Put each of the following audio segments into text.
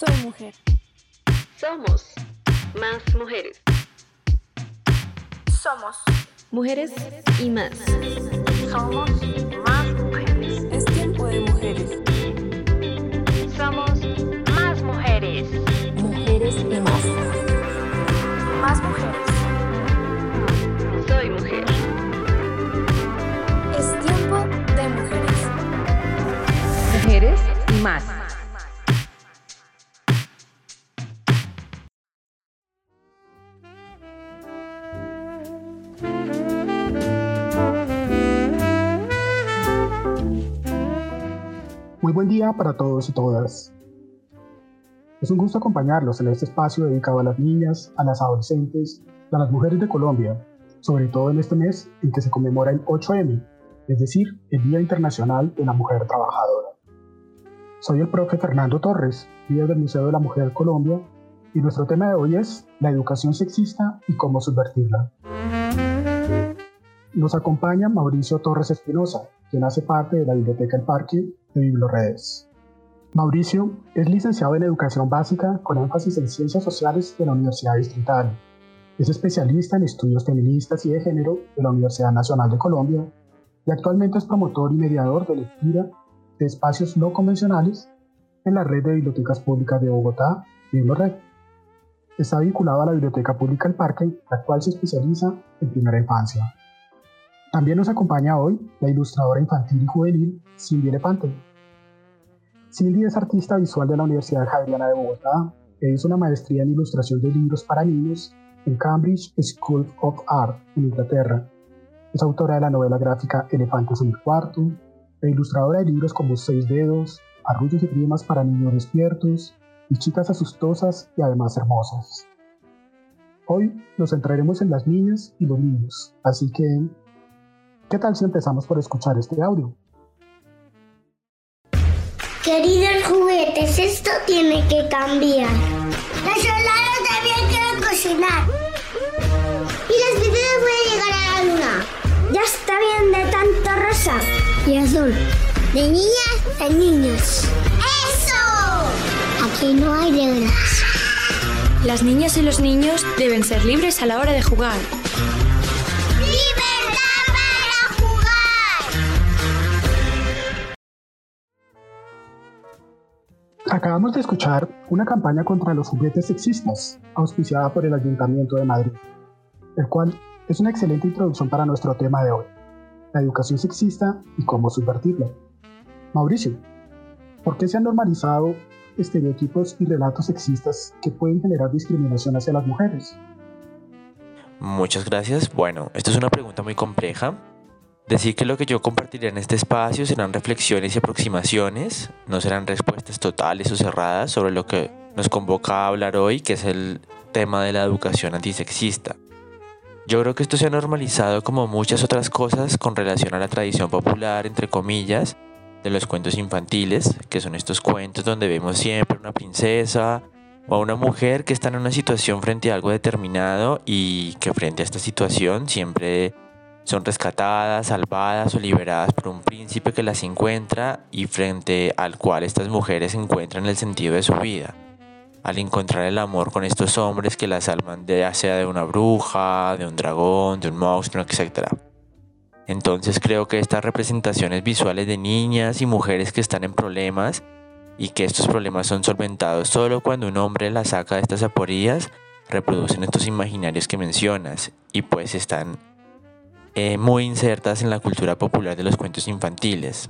Soy mujer. Somos más mujeres. Somos mujeres y más. Somos más mujeres. Es tiempo de mujeres. Somos más mujeres. Mujeres y más. Más mujeres. Soy mujer. Es tiempo de mujeres. Mujeres y más. Buen día para todos y todas. Es un gusto acompañarlos en este espacio dedicado a las niñas, a las adolescentes a las mujeres de Colombia, sobre todo en este mes en que se conmemora el 8M, es decir, el Día Internacional de la Mujer Trabajadora. Soy el profe Fernando Torres, líder del Museo de la Mujer Colombia, y nuestro tema de hoy es la educación sexista y cómo subvertirla. Nos acompaña Mauricio Torres Espinosa, quien hace parte de la Biblioteca El Parque de Bibloredes. Mauricio es licenciado en Educación Básica con énfasis en Ciencias Sociales de la Universidad Distrital. Es especialista en estudios feministas y de género de la Universidad Nacional de Colombia y actualmente es promotor y mediador de lectura de espacios no convencionales en la red de bibliotecas públicas de Bogotá, Biblored. Está vinculado a la Biblioteca Pública El Parque, la cual se especializa en primera infancia. También nos acompaña hoy la ilustradora infantil y juvenil Cindy Elepante. Cindy es artista visual de la Universidad Javeriana de Bogotá e hizo una maestría en ilustración de libros para niños en Cambridge School of Art, en Inglaterra. Es autora de la novela gráfica Elefantes en el cuarto, e ilustradora de libros como Seis Dedos, Arrullos y Primas para niños despiertos, y chicas asustosas y además hermosas. Hoy nos centraremos en las niñas y los niños, así que ¿Qué tal si empezamos por escuchar este audio? Queridos juguetes, esto tiene que cambiar. Los soldados también quieren cocinar. Y las princesas pueden llegar a la luna. Ya está bien de tanto rosa y azul. De niñas a niños. ¡Eso! Aquí no hay reglas. Las niñas y los niños deben ser libres a la hora de jugar. Acabamos de escuchar una campaña contra los juguetes sexistas, auspiciada por el Ayuntamiento de Madrid, el cual es una excelente introducción para nuestro tema de hoy, la educación sexista y cómo subvertirla. Mauricio, ¿por qué se han normalizado estereotipos y relatos sexistas que pueden generar discriminación hacia las mujeres? Muchas gracias. Bueno, esto es una pregunta muy compleja Decir que lo que yo compartiré en este espacio serán reflexiones y aproximaciones, no serán respuestas totales o cerradas sobre lo que nos convoca a hablar hoy, que es el tema de la educación antisexista. Yo creo que esto se ha normalizado como muchas otras cosas con relación a la tradición popular, entre comillas, de los cuentos infantiles, que son estos cuentos donde vemos siempre una princesa o a una mujer que está en una situación frente a algo determinado y que frente a esta situación siempre son rescatadas, salvadas o liberadas por un príncipe que las encuentra y frente al cual estas mujeres encuentran el sentido de su vida. Al encontrar el amor con estos hombres que las salvan ya sea de una bruja, de un dragón, de un monstruo, etc. Entonces creo que estas representaciones visuales de niñas y mujeres que están en problemas y que estos problemas son solventados solo cuando un hombre las saca de estas aporías, reproducen estos imaginarios que mencionas y pues están eh, muy insertas en la cultura popular de los cuentos infantiles.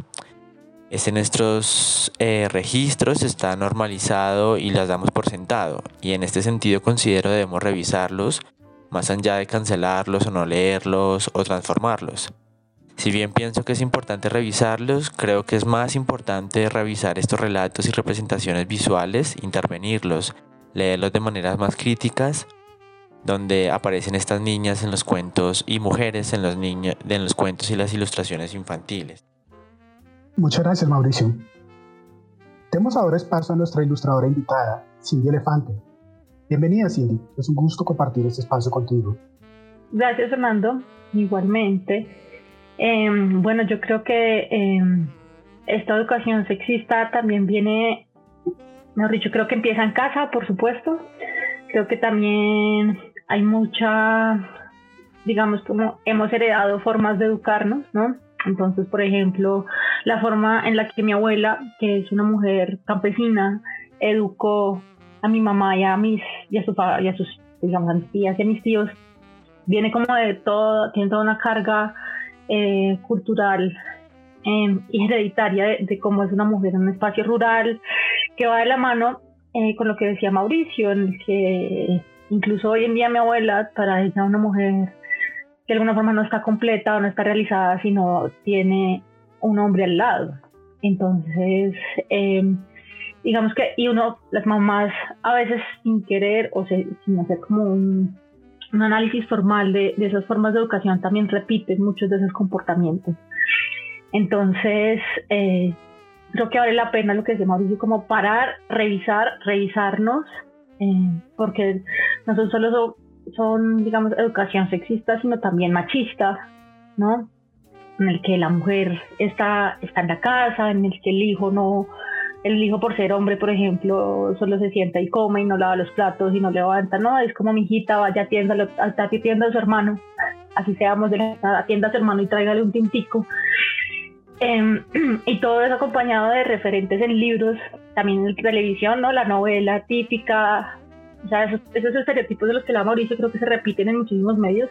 Este nuestros eh, registros está normalizado y las damos por sentado, y en este sentido considero debemos revisarlos más allá de cancelarlos o no leerlos o transformarlos. Si bien pienso que es importante revisarlos, creo que es más importante revisar estos relatos y representaciones visuales, intervenirlos, leerlos de maneras más críticas donde aparecen estas niñas en los cuentos y mujeres en los, niños, en los cuentos y las ilustraciones infantiles. Muchas gracias, Mauricio. Demos ahora espacio a nuestra ilustradora invitada, Cindy Elefante. Bienvenida, Cindy. Es un gusto compartir este espacio contigo. Gracias, Fernando. Igualmente. Em, bueno, yo creo que em, esta educación sexista también viene mejor dicho, creo que empieza en casa, por supuesto. Creo que también hay mucha, digamos, como hemos heredado formas de educarnos, ¿no? Entonces, por ejemplo, la forma en la que mi abuela, que es una mujer campesina, educó a mi mamá y a mis y a, su, y a sus tías y a mis tíos viene como de todo tiene toda una carga eh, cultural eh, y hereditaria de, cómo es una mujer en un espacio rural que va de la mano eh, con lo que decía Mauricio en el que incluso hoy en día mi abuela para ella una mujer que de alguna forma no está completa o no está realizada sino tiene un hombre al lado entonces digamos que, y uno, las mamás a veces sin querer o sin hacer como un, análisis formal de, esas formas de educación también repiten muchos de esos comportamientos. Entonces, eh, creo que vale la pena lo que decía Mauricio, como parar, revisar, revisarnos, eh, porque no son solo son, digamos, educación sexista, sino también machista, ¿no? En el que la mujer está, está en la casa, en el que el hijo no, el hijo por ser hombre, por ejemplo, solo se sienta y come y no lava los platos y no levanta, no, es como mi hijita, vaya atienda, atienda a su hermano, así seamos de la atienda a su hermano y tráigale un tintico. Em, y todo es acompañado de referentes en libros, también en televisión, ¿no? La novela típica, o sea, esos, esos estereotipos de los que la Mauricio creo que se repiten en muchísimos medios,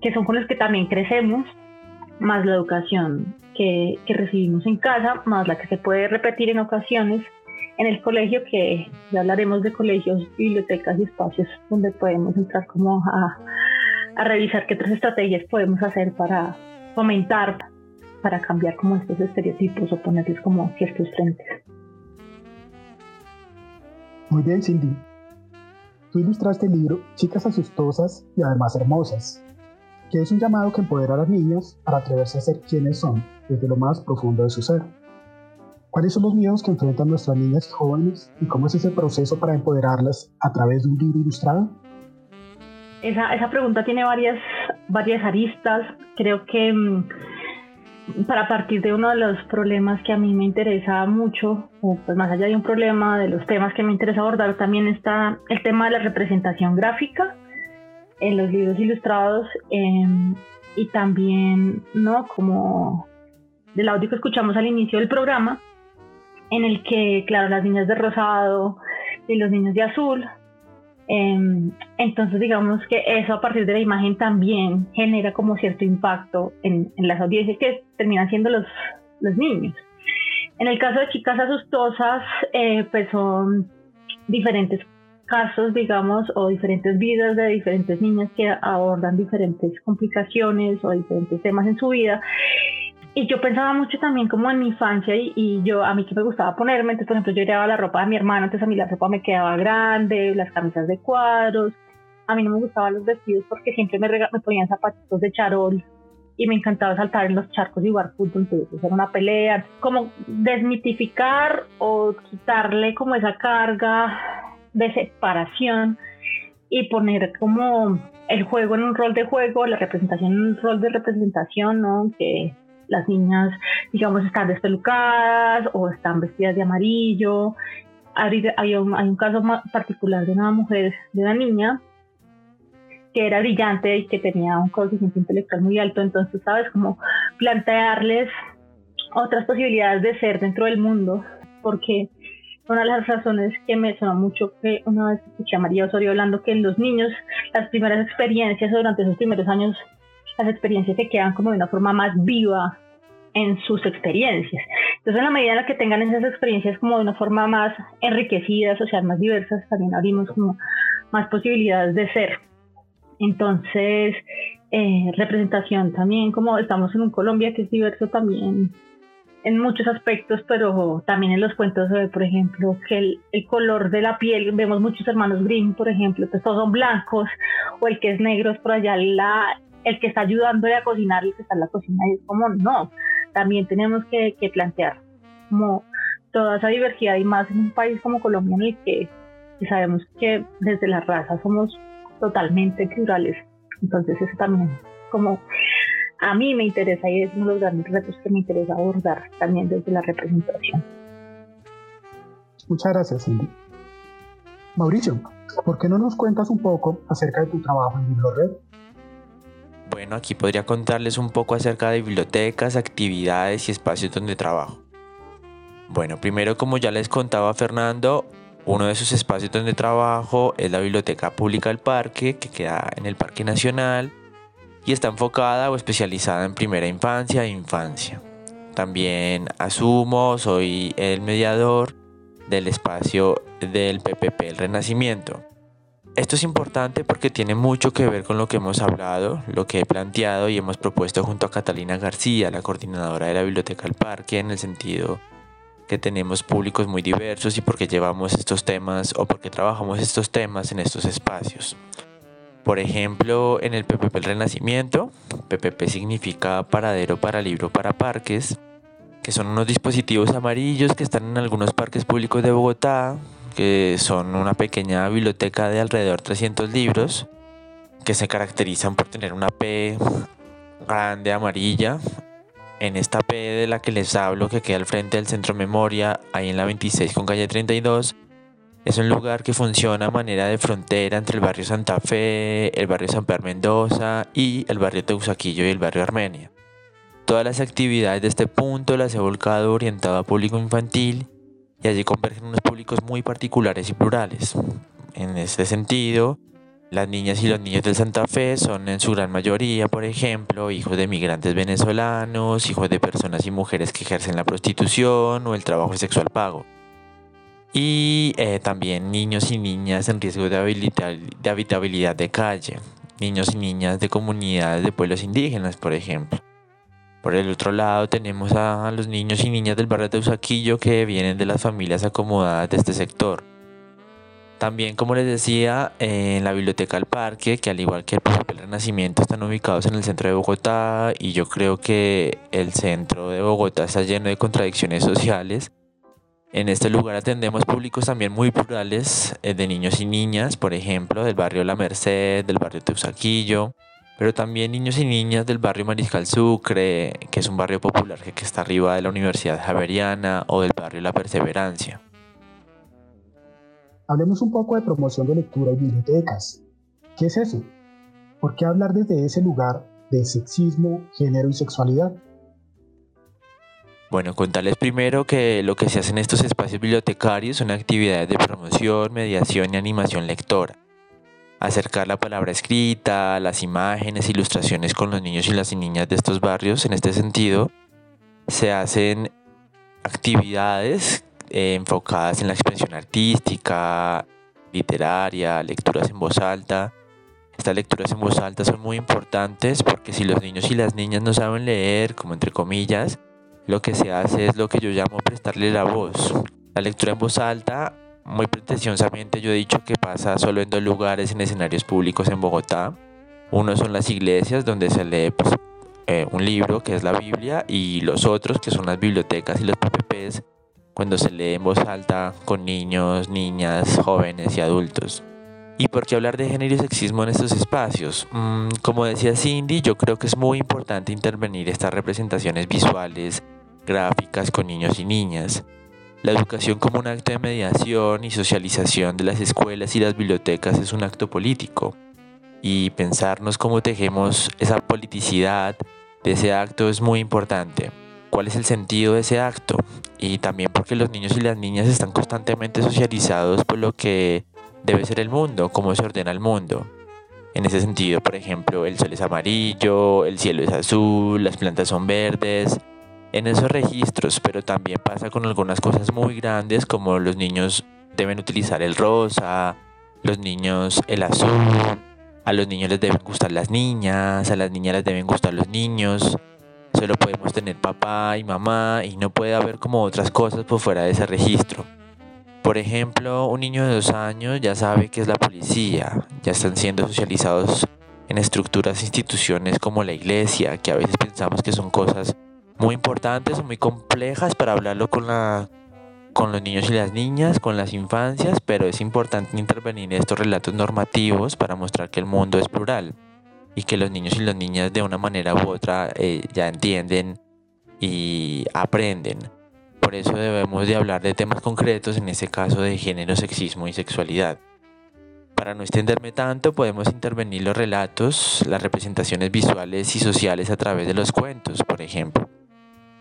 que son con los que también crecemos, más la educación que, recibimos en casa, más la que se puede repetir en ocasiones en el colegio, que ya hablaremos de colegios, bibliotecas y espacios donde podemos entrar como a, a revisar qué otras estrategias podemos hacer para fomentar, para cambiar como estos estereotipos o ponerles como ciertos frentes. Muy bien, Cindy. Tú ilustraste el libro Chicas asustosas y además hermosas, que es un llamado que empodera a las niñas para atreverse a ser quienes son desde lo más profundo de su ser. ¿Cuáles son los miedos que enfrentan nuestras niñas jóvenes y cómo es ese proceso para empoderarlas a través de un libro ilustrado? Esa, esa pregunta tiene varias, varias aristas. Creo que mm, para partir de uno de los problemas que a mí me interesa mucho, o pues más allá de un problema, de los temas que me interesa abordar, también está el tema de la representación gráfica en los libros ilustrados em, y también, ¿no? Como del audio que escuchamos al inicio del programa, en el que, claro, las niñas de rosado y los niños de azul, entonces digamos que eso a partir de la imagen también genera como cierto impacto en, las audiencias que terminan siendo los, los niños. En el caso de chicas asustosas, eh, pues son diferentes casos, digamos, o diferentes vidas de diferentes niñas que abordan diferentes complicaciones o diferentes temas en su vida. Y yo pensaba mucho también como en mi infancia y, yo, a mí que me gustaba ponerme, entonces por ejemplo yo llevaba la ropa de mi hermano, entonces a mí la ropa me quedaba grande, las camisas de cuadros, a mí no me gustaban los vestidos porque siempre me, me ponían zapatitos de charol y me encantaba saltar en los charcos y jugar fútbol, entonces era una pelea, como desmitificar o quitarle como esa carga de separación y poner como el juego en un rol de juego, la representación en un rol de representación, ¿no? Que las niñas, digamos, están despelucadas o están vestidas de amarillo. Hay un, hay un caso particular de una mujer, de una niña, que era brillante y que tenía un coeficiente intelectual muy alto, entonces, ¿sabes? Como plantearles otras posibilidades de ser dentro del mundo, porque una de las razones que me sonó mucho que una vez escuché a María Osorio hablando que en los niños las primeras experiencias durante esos primeros años las experiencias se quedan como de una forma más viva en sus experiencias. Entonces, en la medida en la que tengan esas experiencias como de una forma más enriquecida, o sea, más diversas, también abrimos como más posibilidades de ser. Entonces, eh, representación también, como estamos en un Colombia que es diverso también en muchos aspectos, pero también en los cuentos, por ejemplo, que el, el, color de la piel, vemos muchos hermanos Grimm, por ejemplo, que todos son blancos, o el que es negro es por allá la, el que está ayudándole a cocinar, el que está en la cocina, y es como, no, también tenemos que, plantear como toda esa diversidad y más en un país como Colombia en el que, sabemos que desde la raza somos totalmente plurales, entonces eso también como a mí me interesa y es uno de los grandes retos que me interesa abordar también desde la representación. Muchas gracias, Cindy. Mauricio, ¿por qué no nos cuentas un poco acerca de tu trabajo en BibloRed? Bueno, aquí podría contarles un poco acerca de bibliotecas, actividades y espacios donde trabajo. Bueno, primero como ya les contaba Fernando, uno de esos espacios donde trabajo es la Biblioteca Pública del Parque, que queda en el Parque Nacional y está enfocada o especializada en primera infancia e infancia. También asumo, soy el mediador del espacio del PPP El Renacimiento. Esto es importante porque tiene mucho que ver con lo que hemos hablado, lo que he planteado y hemos propuesto junto a Catalina García, la coordinadora de la Biblioteca del Parque, en el sentido que tenemos públicos muy diversos y porque llevamos estos temas o porque trabajamos estos temas en estos espacios. Por ejemplo, en el PPP El Renacimiento, PPP significa paradero para libro para parques, que son unos dispositivos amarillos que están en algunos parques públicos de Bogotá, que son una pequeña biblioteca de alrededor de 300 libros, que se caracterizan por tener una P grande amarilla en esta P de la que les hablo, que queda al frente del centro memoria, ahí en la 26 con calle 32, es un lugar que funciona a manera de frontera entre el barrio Santa Fe, el barrio San Pedro Mendoza y el barrio Teusaquillo y el barrio Armenia. Todas las actividades de este punto las he volcado orientado a público infantil y allí convergen unos públicos muy particulares y plurales. En este sentido, las niñas y los niños del Santa Fe son en su gran mayoría, por ejemplo, hijos de migrantes venezolanos, hijos de personas y mujeres que ejercen la prostitución o el trabajo sexual pago. Y eh, también niños y niñas en riesgo de, de habitabilidad de calle, niños y niñas de comunidades de pueblos indígenas, por ejemplo. Por el otro lado tenemos a los niños y niñas del barrio de Usaquillo que vienen de las familias acomodadas de este sector también, como les decía, en la Biblioteca del Parque, que al igual que el Renacimiento están ubicados en el centro de Bogotá y yo creo que el centro de Bogotá está lleno de contradicciones sociales. En este lugar atendemos públicos también muy plurales eh, de niños y niñas, por ejemplo, del barrio La Merced, del barrio Teusaquillo, pero también niños y niñas del barrio Mariscal Sucre, que es un barrio popular que está arriba de la Universidad Javeriana, o del barrio La Perseverancia. Hablemos un poco de promoción de lectura y bibliotecas. ¿Qué es eso? ¿Por qué hablar desde ese lugar de sexismo, género y sexualidad? Bueno, contarles primero que lo que se hace en estos espacios bibliotecarios son actividades de promoción, mediación y animación lectora. Acercar la palabra escrita, las imágenes, ilustraciones con los niños y las niñas de estos barrios. En este sentido, se hacen actividades eh, enfocadas en la expresión artística, literaria, lecturas en voz alta. Estas lecturas en voz alta son muy importantes porque si los niños y las niñas no saben leer, como entre comillas, lo que se hace es lo que yo llamo prestarle la voz. La lectura en voz alta, muy pretenciosamente yo he dicho que pasa solo en dos lugares en escenarios públicos en Bogotá. Uno son las iglesias donde se lee pues, eh, un libro que es la Biblia y los otros que son las bibliotecas y los PPPs cuando se lee en voz alta con niños, niñas, jóvenes y adultos. ¿Y por qué hablar de género y sexismo en estos espacios? Mm, como decía Cindy, yo creo que es muy importante intervenir estas representaciones visuales, gráficas con niños y niñas. La educación como un acto de mediación y socialización de las escuelas y las bibliotecas es un acto político. Y pensarnos cómo tejemos esa politicidad de ese acto es muy importante cuál es el sentido de ese acto y también porque los niños y las niñas están constantemente socializados por lo que debe ser el mundo, cómo se ordena el mundo. En ese sentido, por ejemplo, el sol es amarillo, el cielo es azul, las plantas son verdes, en esos registros, pero también pasa con algunas cosas muy grandes como los niños deben utilizar el rosa, los niños el azul, a los niños les deben gustar las niñas, a las niñas les deben gustar los niños, solo podemos tener papá y mamá y no puede haber como otras cosas por fuera de ese registro. Por ejemplo, un niño de dos años ya sabe que es la policía, ya están siendo socializados en estructuras instituciones como la iglesia, que a veces pensamos que son cosas muy importantes o muy complejas para hablarlo con, la, con los niños y las niñas, con las infancias, pero es importante intervenir en estos relatos normativos para mostrar que el mundo es plural y que los niños y las niñas de una manera u otra eh, ya entienden y aprenden. Por eso debemos de hablar de temas concretos, en este caso de género, sexismo y sexualidad. Para no extenderme tanto, podemos intervenir los relatos, las representaciones visuales y sociales a través de los cuentos, por ejemplo.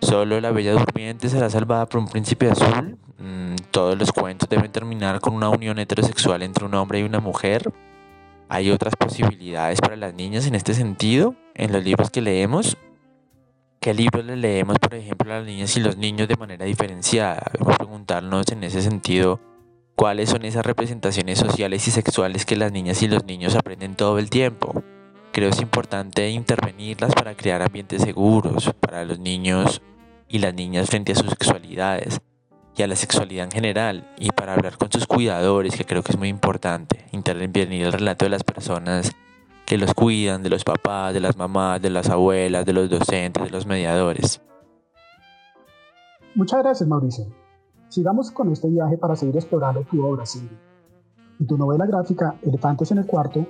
Solo la Bella Durmiente será salvada por un príncipe azul. Mm, todos los cuentos deben terminar con una unión heterosexual entre un hombre y una mujer. Hay otras posibilidades para las niñas en este sentido, en los libros que leemos. ¿Qué libros le leemos, por ejemplo, a las niñas y los niños de manera diferenciada? Debemos preguntarnos en ese sentido cuáles son esas representaciones sociales y sexuales que las niñas y los niños aprenden todo el tiempo. Creo es importante intervenirlas para crear ambientes seguros para los niños y las niñas frente a sus sexualidades y a la sexualidad en general y para hablar con sus cuidadores, que creo que es muy importante, intervenir el relato de las personas que los cuidan, de los papás, de las mamás, de las abuelas, de los docentes, de los mediadores. Muchas gracias, Mauricio. Sigamos con este viaje para seguir explorando tu obra, Cindy. En tu novela gráfica Elefantes en el Cuarto,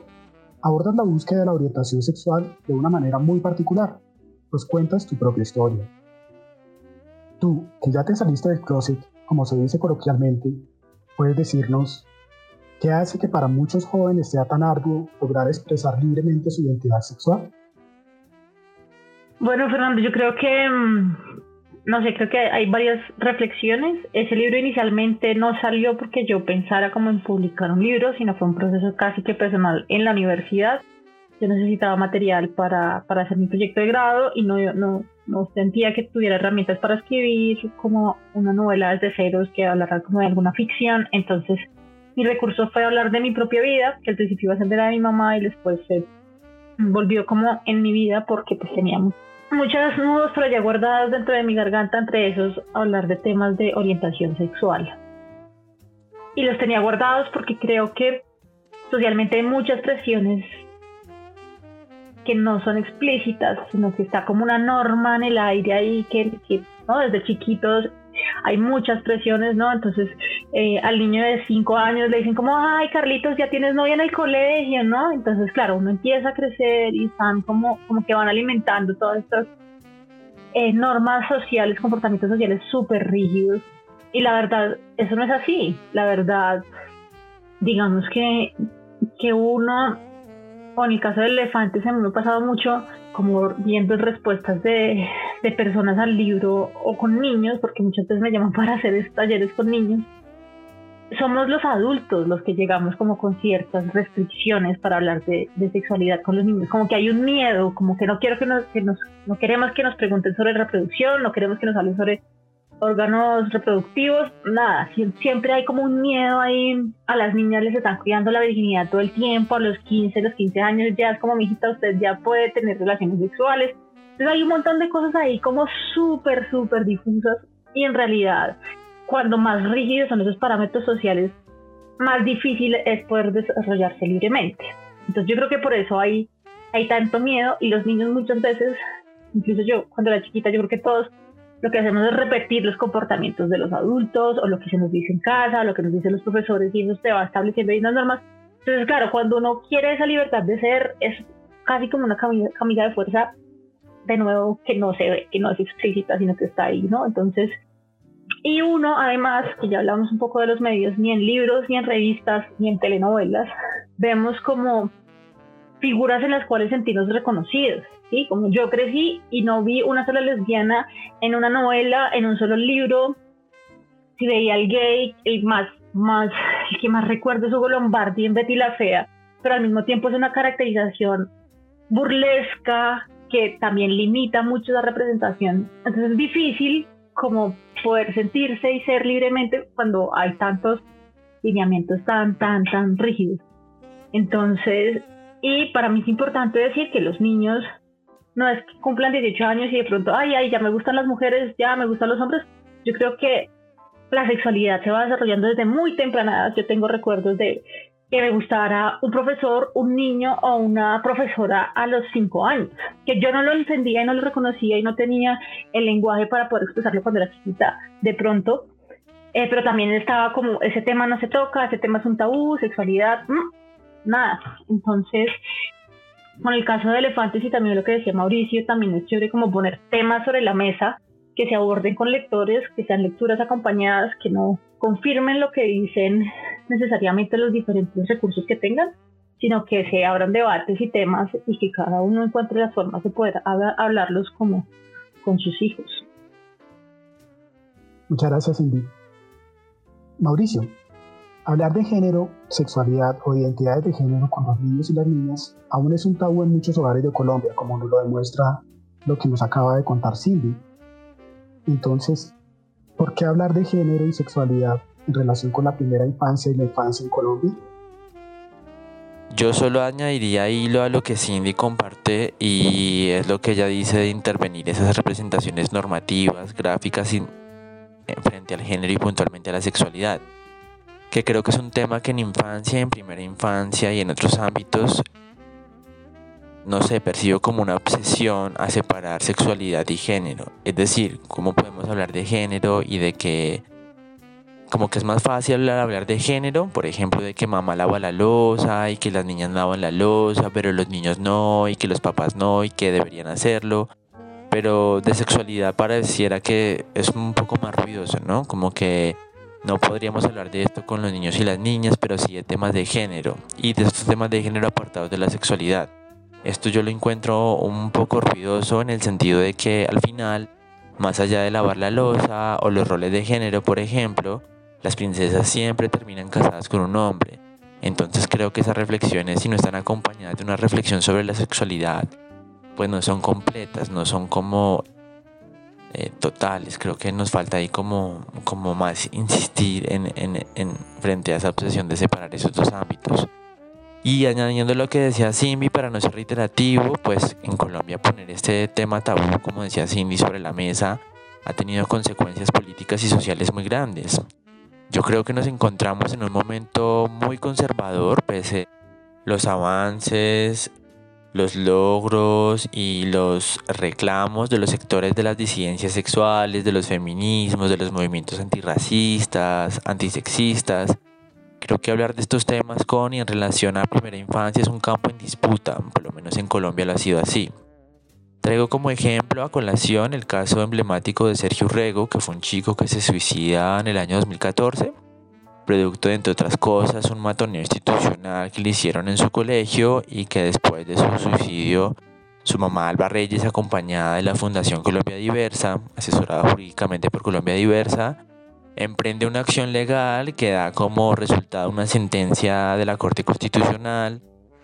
abordas la búsqueda de la orientación sexual de una manera muy particular, pues cuentas tu propia historia. Tú, que ya te saliste del closet, como se dice coloquialmente, puedes decirnos qué hace que para muchos jóvenes sea tan arduo lograr expresar libremente su identidad sexual. Bueno, Fernando, yo creo que, mm, no sé, creo que hay varias reflexiones. Ese libro inicialmente no salió porque yo pensara como en publicar un libro, sino fue un proceso casi que personal en la universidad. Yo necesitaba material para, para hacer mi proyecto de grado y no, no, no sentía que tuviera herramientas para escribir como una novela desde ceros que hablara como de alguna ficción. Entonces, mi recurso fue hablar de mi propia vida, que al principio iba a ser de la de mi mamá y después se volvió como en mi vida porque pues tenía muchos nudos pero ya guardados dentro de mi garganta, entre esos hablar de temas de orientación sexual. Y los tenía guardados porque creo que socialmente hay muchas presiones que no son explícitas, sino que está como una norma en el aire ahí que, ¿no? desde chiquitos hay muchas presiones, ¿no? Entonces eh, al niño de 5 años le dicen como, ay Carlitos, ya tienes novia en el colegio, ¿no? Entonces claro, uno empieza a crecer y están como, como que van alimentando todas estas eh, normas sociales, comportamientos sociales súper rígidos. Y la verdad, eso no es así. La verdad, digamos que, que uno en el caso del elefante se me ha pasado mucho como viendo respuestas de, de, personas al libro o con niños, porque muchas veces me llaman para hacer talleres con niños. Somos los adultos los que llegamos como con ciertas restricciones para hablar de, de sexualidad con los niños, como que hay un miedo, como que no quiero que nos, que nos, no queremos que nos pregunten sobre reproducción, no queremos que nos hablen sobre órganos reproductivos, nada, siempre hay como un miedo ahí, a las niñas les están cuidando la virginidad todo el tiempo, a los 15, los 15 años ya es como, mijita, usted ya puede tener relaciones sexuales. Entonces hay un montón de cosas ahí como súper, súper difusas y en realidad, cuando más rígidos son esos parámetros sociales, más difícil es poder desarrollarse libremente. Entonces yo creo que por eso hay, hay tanto miedo y los niños muchas veces, incluso yo cuando era chiquita, yo creo que todos lo que hacemos es repetir los comportamientos de los adultos o lo que se nos dice en casa, o lo que nos dicen los profesores y eso se va estableciendo ahí unas normas. Entonces, claro, cuando uno quiere esa libertad de ser, es casi como una camisa, de fuerza, de nuevo, que no se ve, que no es explícita, sino que está ahí, ¿no? Entonces, y uno, además, que ya hablamos un poco de los medios, ni en libros, ni en revistas, ni en telenovelas, vemos como figuras en las cuales sentirnos reconocidos. Como yo crecí y no vi una sola lesbiana en una novela, en un solo libro. Si veía al gay, el más, más, el que más recuerdo es Hugo Lombardi en Betty la Fea, pero al mismo tiempo es una caracterización burlesca que también limita mucho la representación. Entonces es difícil como poder sentirse y ser libremente cuando hay tantos lineamientos tan, tan, tan rígidos. Entonces, y para mí es importante decir que los niños no es que cumplan 18 años y de pronto, ay, ay, ya me gustan las mujeres, ya me gustan los hombres. Yo creo que la sexualidad se va desarrollando desde muy temprana edad. Yo tengo recuerdos de que me gustara un profesor, un niño o una profesora a los 5 años, que yo no lo entendía y no lo reconocía y no tenía el lenguaje para poder expresarlo cuando era chiquita. De pronto, eh, pero también estaba como, ese tema no se toca, ese tema es un tabú, sexualidad, mm, nada. Entonces, con el caso de elefantes y también lo que decía Mauricio, también es chévere como poner temas sobre la mesa que se aborden con lectores, que sean lecturas acompañadas, que no confirmen lo que dicen necesariamente los diferentes recursos que tengan, sino que se abran debates y temas y que cada uno encuentre las formas de poder hablarlos como con sus hijos. Muchas gracias, Cindy. Mauricio, hablar de género, sexualidad o identidades de género con los niños y las niñas aún es un tabú en muchos hogares de Colombia, como nos lo demuestra lo que nos acaba de contar Cindy. Entonces, ¿por qué hablar de género y sexualidad en relación con la primera infancia y la infancia en Colombia? Yo solo añadiría hilo a lo que Cindy comparte y es lo que ella dice de intervenir esas representaciones normativas, gráficas frente al género y puntualmente a la sexualidad, que creo que es un tema que en infancia, en primera infancia y en otros ámbitos, no sé, percibo como una obsesión a separar sexualidad y género. Es decir, cómo podemos hablar de género y de que como que es más fácil hablar, hablar de género, por ejemplo, de que mamá lava la losa y que las niñas lavan la losa, pero los niños no, y que los papás no, y que deberían hacerlo. Pero de sexualidad pareciera que es un poco más ruidoso, ¿no? Como que no podríamos hablar de esto con los niños y las niñas, pero sí de temas de género y de estos temas de género apartados de la sexualidad. Esto yo lo encuentro un poco ruidoso en el sentido de que al final, más allá de lavar la losa o los roles de género, por ejemplo, las princesas siempre terminan casadas con un hombre. Entonces creo que esas reflexiones, si no están acompañadas de una reflexión sobre la sexualidad, pues no son completas, no son como eh, totales. Creo que nos falta ahí como, como más insistir en, en, en, frente a esa obsesión de separar esos dos ámbitos. Y añadiendo lo que decía Simbi, para no ser reiterativo, pues en Colombia poner este tema tabú, como decía Cindy, sobre la mesa ha tenido consecuencias políticas y sociales muy grandes. Yo creo que nos encontramos en un momento muy conservador, pese los avances, los logros y los reclamos de los sectores de las disidencias sexuales, de los feminismos, de los movimientos antirracistas, antisexistas. Creo que hablar de estos temas con y en relación a primera infancia es un campo en disputa, por lo menos en Colombia lo ha sido así. Traigo como ejemplo a colación el caso emblemático de Sergio Rego, que fue un chico que se suicida en el año 2014, producto de, entre otras cosas, un matoneo institucional que le hicieron en su colegio y que después de su suicidio, su mamá Alba Reyes, acompañada de la Fundación Colombia Diversa, asesorada jurídicamente por Colombia Diversa, emprende una acción legal que da como resultado una sentencia de la Corte Constitucional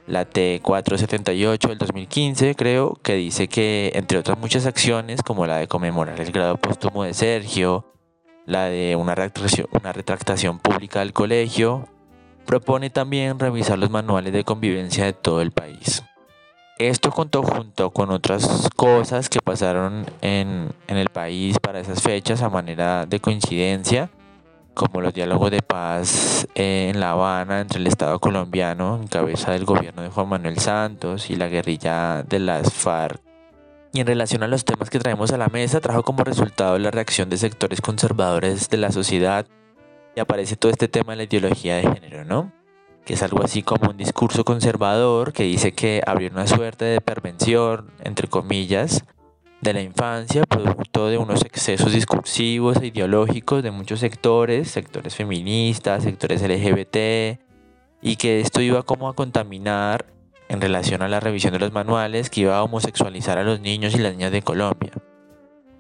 la T478 del 2015, creo, que dice que, entre otras muchas acciones, como la de conmemorar el grado póstumo de Sergio, la de una retractación, una retractación pública del colegio, propone también revisar los manuales de convivencia de todo el país. Esto contó junto con otras cosas que pasaron en, en el país para esas fechas a manera de coincidencia como los diálogos de paz en La Habana entre el Estado colombiano, en cabeza del gobierno de Juan Manuel Santos, y la guerrilla de las FARC. Y en relación a los temas que traemos a la mesa, trajo como resultado la reacción de sectores conservadores de la sociedad y aparece todo este tema de la ideología de género, ¿no? Que es algo así como un discurso conservador que dice que habría una suerte de pervención, entre comillas, de la infancia, producto de unos excesos discursivos e ideológicos de muchos sectores, sectores feministas, sectores LGBT, y que esto iba como a contaminar en relación a la revisión de los manuales, que iba a homosexualizar a los niños y las niñas de Colombia.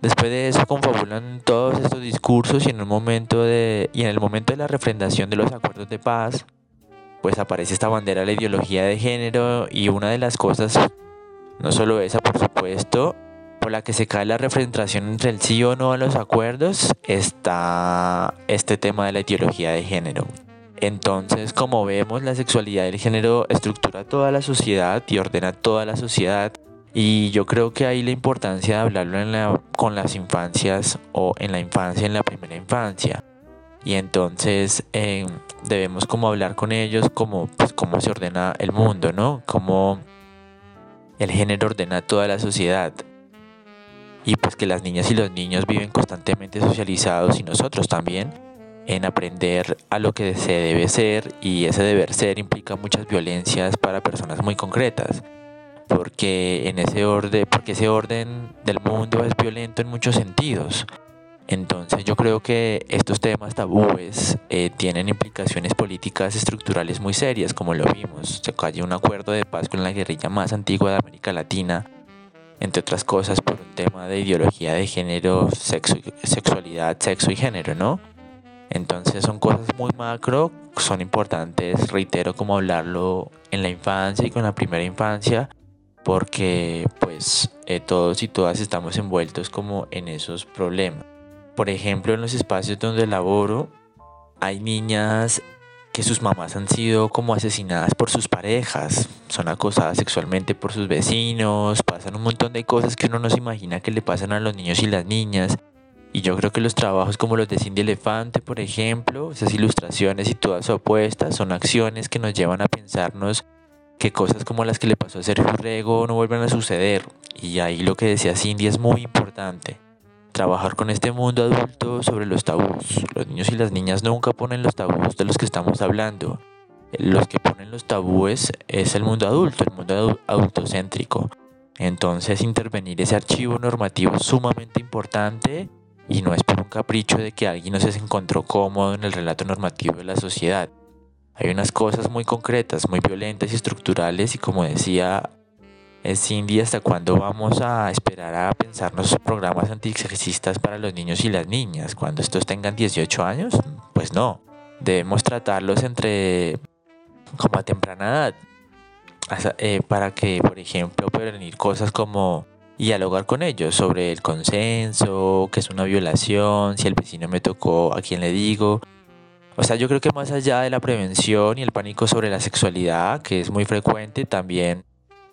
Después de eso confabulan todos estos discursos y en el momento de la refrendación de los acuerdos de paz, pues aparece esta bandera de la ideología de género y una de las cosas no solo esa, por supuesto, por la que se cae la representación entre el sí o no a los acuerdos está este tema de la ideología de género. Entonces, como vemos, la sexualidad del género estructura toda la sociedad y ordena toda la sociedad. Y yo creo que ahí la importancia de hablarlo con las infancias o en la infancia, en la primera infancia. Y entonces eh, debemos como hablar con ellos como pues, cómo se ordena el mundo, ¿no? Cómo el género ordena toda la sociedad y pues que las niñas y los niños viven constantemente socializados y nosotros también en aprender a lo que se debe ser y ese deber ser implica muchas violencias para personas muy concretas. porque en ese orden, porque ese orden del mundo es violento en muchos sentidos. Entonces yo creo que estos temas tabúes eh, tienen implicaciones políticas estructurales muy serias, como lo vimos. Se cayó un acuerdo de paz con la guerrilla más antigua de América Latina, entre otras cosas por un tema de ideología de género, sexo, sexualidad, sexo y género, ¿no? Entonces son cosas muy macro, son importantes, reitero, como hablarlo en la infancia y con la primera infancia, porque pues eh, todos y todas estamos envueltos como en esos problemas. Por ejemplo, en los espacios donde laboro, hay niñas que sus mamás han sido como asesinadas por sus parejas, son acosadas sexualmente por sus vecinos, pasan un montón de cosas que uno no se imagina que le pasan a los niños y las niñas. Y yo creo que los trabajos como los de Cindy Elefante, por ejemplo, esas ilustraciones y todas su apuestas, son acciones que nos llevan a pensarnos que cosas como las que le pasó a Sergio Rego no vuelvan a suceder. Y ahí lo que decía Cindy es muy importante. Trabajar con este mundo adulto sobre los tabús. Los niños y las niñas nunca ponen los tabús de los que estamos hablando. Los que ponen los tabúes es el mundo adulto, el mundo adultocéntrico. Entonces intervenir ese archivo normativo es sumamente importante y no es por un capricho de que alguien no se encontró cómodo en el relato normativo de la sociedad. Hay unas cosas muy concretas, muy violentas y estructurales y como decía Cindy, ¿hasta cuándo vamos a esperar a pensarnos programas antisexistas para los niños y las niñas? ¿Cuando estos tengan 18 años? Pues no. Debemos tratarlos entre como a temprana edad. Eh, para que, por ejemplo, prevenir cosas como dialogar con ellos sobre el consenso, qué es una violación, si el vecino me tocó, a quién le digo. O sea, yo creo que más allá de la prevención y el pánico sobre la sexualidad, que es muy frecuente, también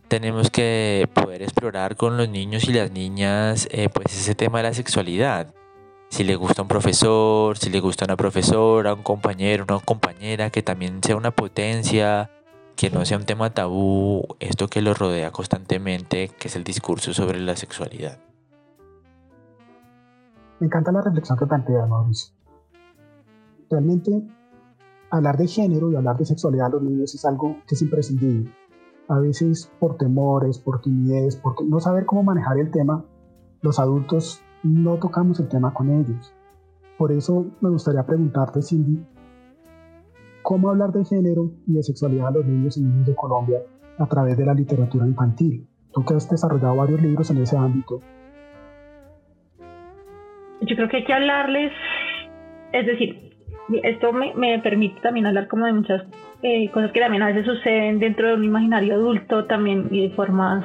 tenemos que poder explorar con los niños y las niñas eh, pues ese tema de la sexualidad. Si le gusta un profesor, si le gusta una profesora, un compañero, una compañera, que también sea una potencia, que no sea un tema tabú, esto que lo rodea constantemente, que es el discurso sobre la sexualidad. Me encanta la reflexión que plantea Mauricio. Realmente, hablar de género y hablar de sexualidad a los niños es algo que es imprescindible. A veces por temores, por timidez, por no saber cómo manejar el tema, los adultos no tocamos el tema con ellos. Por eso me gustaría preguntarte, Cindy, cómo hablar de género y de sexualidad a los niños y niñas de Colombia a través de la literatura infantil. Tú que has desarrollado varios libros en ese ámbito. Yo creo que hay que hablarles, es decir, esto me, me permite también hablar como de muchas eh, cosas que también a veces suceden dentro de un imaginario adulto también y de formas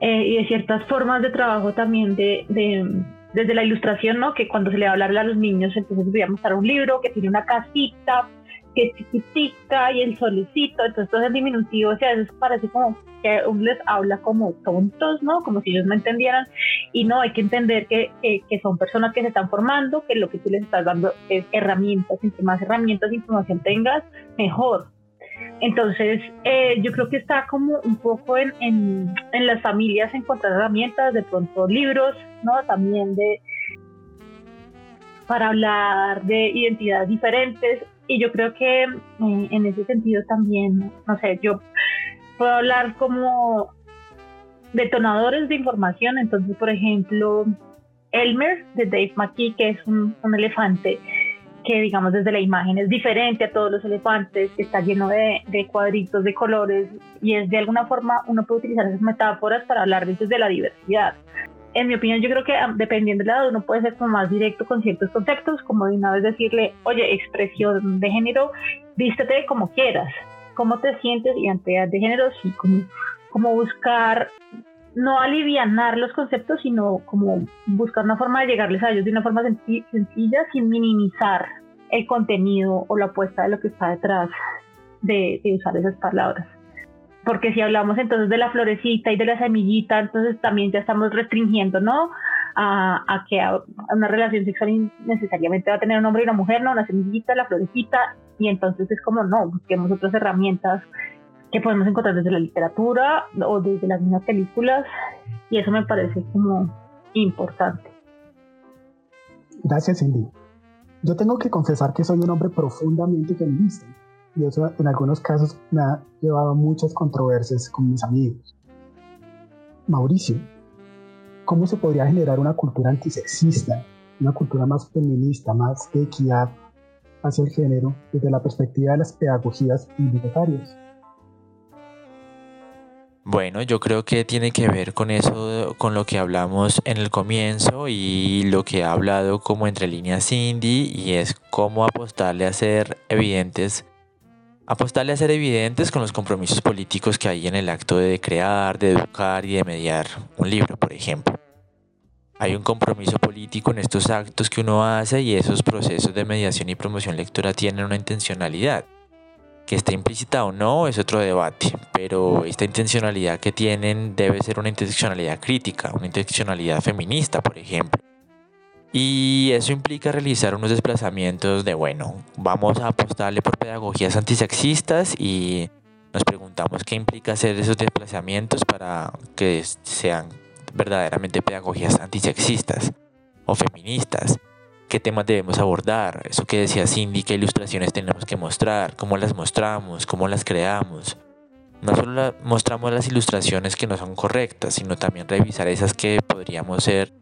eh, y de ciertas formas de trabajo también de, de, desde la ilustración, ¿no? Que cuando se le va a hablar a los niños, entonces voy a mostrar un libro que tiene una casita que chiquitica y el solicito, entonces todo es diminutivo, o sea, veces parece como que uno les habla como tontos, ¿no? Como si ellos no entendieran, y no, hay que entender que, que, son personas que se están formando, que lo que tú les estás dando es herramientas, entre más herramientas de información tengas, mejor. Entonces, eh, yo creo que está como un poco en, en, en las familias encontrar herramientas, de pronto libros, ¿no? También de para hablar de identidades diferentes, y yo creo que eh, en ese sentido también, no sé, yo puedo hablar como detonadores de información. Entonces, por ejemplo, Elmer de Dave McKee, que es un, elefante que, digamos, desde la imagen es diferente a todos los elefantes, que está lleno de, de, cuadritos, de colores, y es de alguna forma, uno puede utilizar esas metáforas para hablar de la diversidad en mi opinión, yo creo que dependiendo del lado, uno puede ser como más directo con ciertos conceptos, como de una vez decirle, oye, expresión de género, vístete como quieras, cómo te sientes, identidad de género, sí, como, buscar no alivianar los conceptos, sino como buscar una forma de llegarles a ellos de una forma sencilla, sin minimizar el contenido o la apuesta de lo que está detrás de usar esas palabras porque si hablamos entonces de la florecita y de la semillita, entonces también ya estamos restringiendo, ¿no? A, que una relación sexual necesariamente va a tener un hombre y una mujer, ¿no? La semillita, la florecita, y entonces es como, no, busquemos otras herramientas que podemos encontrar desde la literatura o desde las mismas películas, y eso me parece como importante. Gracias, Cindy. Yo tengo que confesar que soy un hombre profundamente feminista y eso en algunos casos me ha llevado a muchas controversias con mis amigos. Mauricio, ¿cómo se podría generar una cultura antisexista, una cultura más feminista, más de equidad hacia el género desde la perspectiva de las pedagogías bibliotecarias? Bueno, yo creo que tiene que ver con eso, con lo que hablamos en el comienzo y lo que ha hablado como entre líneas Cindy y es cómo apostarle a ser evidentes, apostarle a ser evidentes con los compromisos políticos que hay en el acto de crear, de educar y de mediar un libro, por ejemplo. Hay un compromiso político en estos actos que uno hace y esos procesos de mediación y promoción lectora tienen una intencionalidad. Que esté implícita o no es otro debate, pero esta intencionalidad que tienen debe ser una intencionalidad crítica, una intencionalidad feminista, por ejemplo. Y eso implica realizar unos desplazamientos de, bueno, vamos a apostarle por pedagogías antisexistas y nos preguntamos qué implica hacer esos desplazamientos para que sean verdaderamente pedagogías antisexistas o feministas. Qué temas debemos abordar, eso que decía Cindy, qué ilustraciones tenemos que mostrar, cómo las mostramos, cómo las creamos. No solo mostramos las ilustraciones que no son correctas, sino también revisar esas que podríamos ser,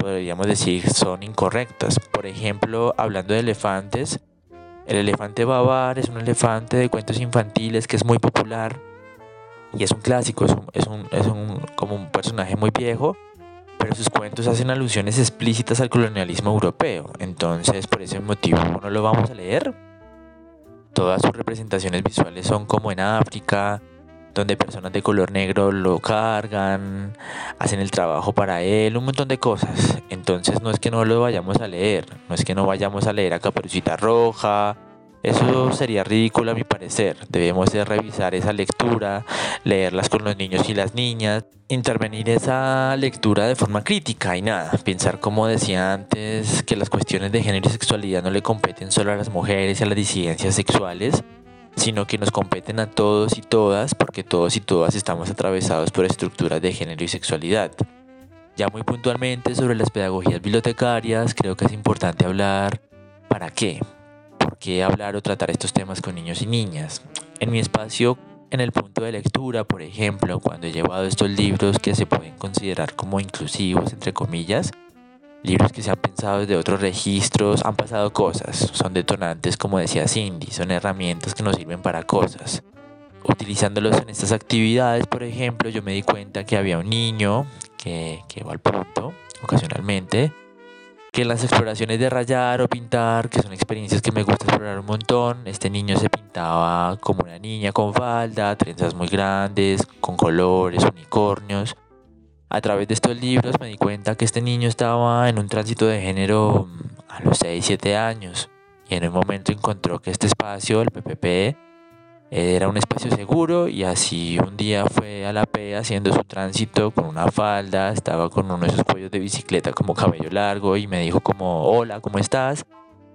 podríamos decir son incorrectas. Por ejemplo, hablando de elefantes, el elefante babar es un elefante de cuentos infantiles que es muy popular y es un clásico, es, un, es, un, es un, como un personaje muy viejo pero sus cuentos hacen alusiones explícitas al colonialismo europeo, entonces por ese motivo no lo vamos a leer. Todas sus representaciones visuales son como en África, donde personas de color negro lo cargan, hacen el trabajo para él, un montón de cosas. Entonces no es que no lo vayamos a leer, no es que no vayamos a leer a Caperucita Roja, eso sería ridículo a mi parecer. Debemos de revisar esa lectura, leerlas con los niños y las niñas, intervenir esa lectura de forma crítica y nada, pensar como decía antes que las cuestiones de género y sexualidad no le competen solo a las mujeres y a las disidencias sexuales, sino que nos competen a todos y todas porque todos y todas estamos atravesados por estructuras de género y sexualidad. Ya muy puntualmente sobre las pedagogías bibliotecarias, creo que es importante hablar para qué, por qué hablar o tratar estos temas con niños y niñas. En mi espacio, en el punto de lectura, por ejemplo, cuando he llevado estos libros que se pueden considerar como inclusivos, entre comillas, libros que se han pensado desde otros registros, han pasado cosas, son detonantes, como decía Cindy, son herramientas que nos sirven para cosas. Utilizándolos en estas actividades, por ejemplo, yo me di cuenta que había un niño que, que va al punto ocasionalmente que las exploraciones de rayar o pintar, que son experiencias que me gusta explorar un montón, este niño se pintaba como una niña con falda, trenzas muy grandes, con colores, unicornios. A través de estos libros me di cuenta que este niño estaba en un tránsito de género mm, a los 6, 7 años y en un momento encontró que este espacio, el PPP, era un espacio seguro y así un día fue a la P haciendo su tránsito con una falda, estaba con uno de esos cuellos de bicicleta como cabello largo y me dijo como, hola, ¿cómo estás?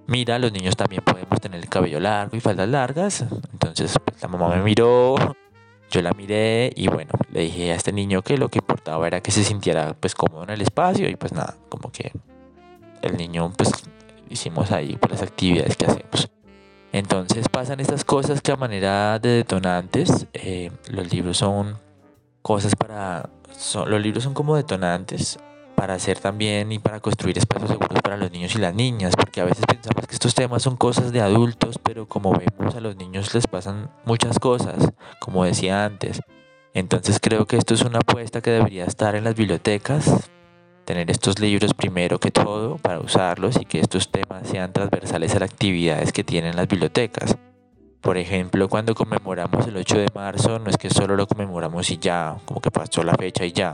Mira, los niños también podemos tener el cabello largo y faldas largas. Entonces pues, la mamá me miró, yo la miré y bueno, le dije a este niño que lo que importaba era que se sintiera pues cómodo en el espacio y pues nada, como que el niño pues hicimos ahí por las actividades que hacemos. Entonces pasan estas cosas que a manera de detonantes, eh, los libros son cosas para, los libros son como detonantes para hacer también y para construir espacios seguros para los niños y las niñas, porque a veces pensamos que estos temas son cosas de adultos, pero como vemos a los niños les pasan muchas cosas, como decía antes. Entonces creo que esto es una apuesta que debería estar en las bibliotecas tener estos libros primero que todo para usarlos y que estos temas sean transversales a las actividades que tienen las bibliotecas. Por ejemplo, cuando conmemoramos el 8 de marzo, no es que solo lo conmemoramos y ya, como que pasó la fecha y ya.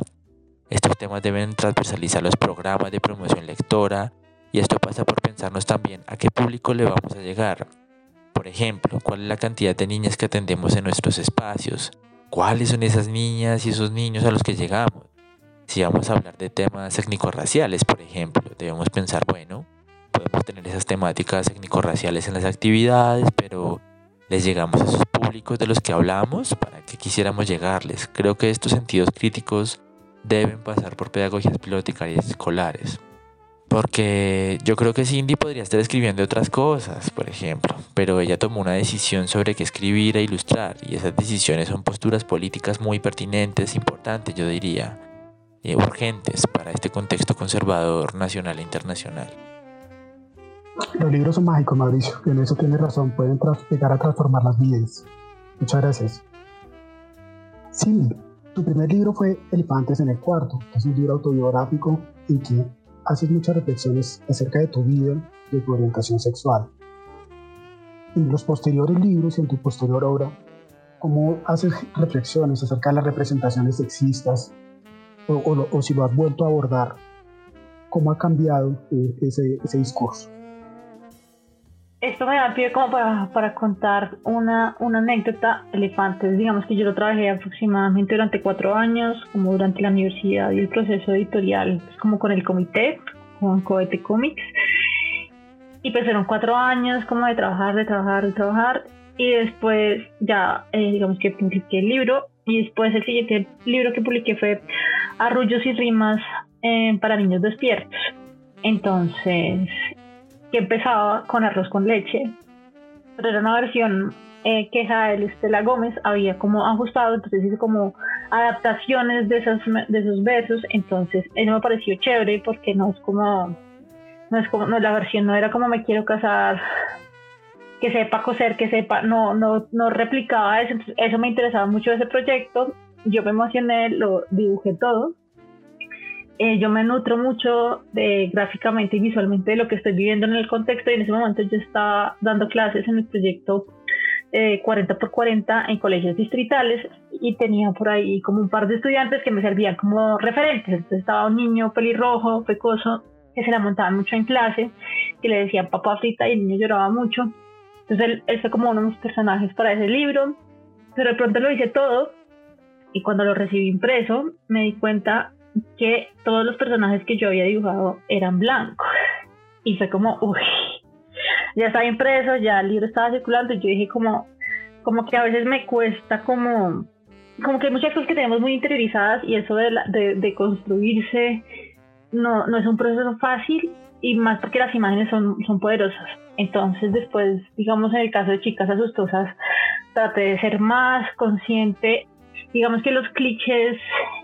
Estos temas deben transversalizar los programas de promoción lectora y esto pasa por pensarnos también a qué público le vamos a llegar. Por ejemplo, cuál es la cantidad de niñas que atendemos en nuestros espacios, cuáles son esas niñas y esos niños a los que llegamos. Si vamos a hablar de temas étnico-raciales, por ejemplo, debemos pensar, bueno, podemos tener esas temáticas étnico-raciales en las actividades, pero les llegamos a esos públicos de los que hablamos para que quisiéramos llegarles. Creo que estos sentidos críticos deben pasar por pedagogías bibliotecarias escolares. Porque yo creo que Cindy podría estar escribiendo otras cosas, por ejemplo, pero ella tomó una decisión sobre qué escribir e ilustrar, y esas decisiones son posturas políticas muy pertinentes, importantes, yo diría. eh, urgentes para este contexto conservador nacional e internacional. Los libros son mágicos, Mauricio, y en eso tienes razón, pueden llegar a transformar las vidas. Muchas gracias. Cindy, tu primer libro fue Elefantes en el Cuarto, que es un libro autobiográfico en que haces muchas reflexiones acerca de tu vida y de tu orientación sexual. En los posteriores libros y en tu posterior obra, ¿cómo haces reflexiones acerca de las representaciones sexistas o, si lo has vuelto a abordar? ¿Cómo ha cambiado eh, ese, ese discurso? Esto me da pie como para, para contar una, una, anécdota. Elefantes, digamos que yo lo trabajé aproximadamente durante cuatro años, como durante la universidad y el proceso editorial, pues como con el comité, con Cohete Comics. Y pues fueron cuatro años como de trabajar, de trabajar, de trabajar. Y después ya, eh, digamos que publiqué el libro. Y después el siguiente libro que publiqué fue Arrullos y Rimas eh, para Niños Despiertos. Entonces, que empezaba con arroz con leche, pero era una versión eh, que Jael Estela Gómez había como ajustado, entonces hice como adaptaciones de esos, de esos versos, entonces eso me pareció chévere porque no es como, no es como, no, la versión no era como me quiero casar, que sepa coser, que sepa, no, no, no replicaba eso, entonces eso me interesaba mucho ese proyecto, yo me emocioné, lo dibujé todo, eh, yo me nutro mucho de gráficamente y visualmente de lo que estoy viviendo en el contexto y en ese momento yo estaba dando clases en el proyecto 40 por 40 en colegios distritales y tenía por ahí como un par de estudiantes que me servían como referentes. Entonces estaba un niño pelirrojo, pecoso, que se la montaba mucho en clase, que le decían papá frita y el niño lloraba mucho. Entonces él, él fue como uno de mis personajes para ese libro, pero de pronto lo hice todo y cuando lo recibí impreso me di cuenta que todos los personajes que yo había dibujado eran blancos. Y fue como, uy, ya estaba impreso, ya el libro estaba circulando y yo dije como, como que a veces me cuesta como, como que hay muchas cosas que tenemos muy interiorizadas y eso de, de, de construirse no, no es un proceso fácil y más porque las imágenes son, son poderosas. Entonces después, digamos en el caso de chicas asustosas, traté de ser más consciente digamos que los clichés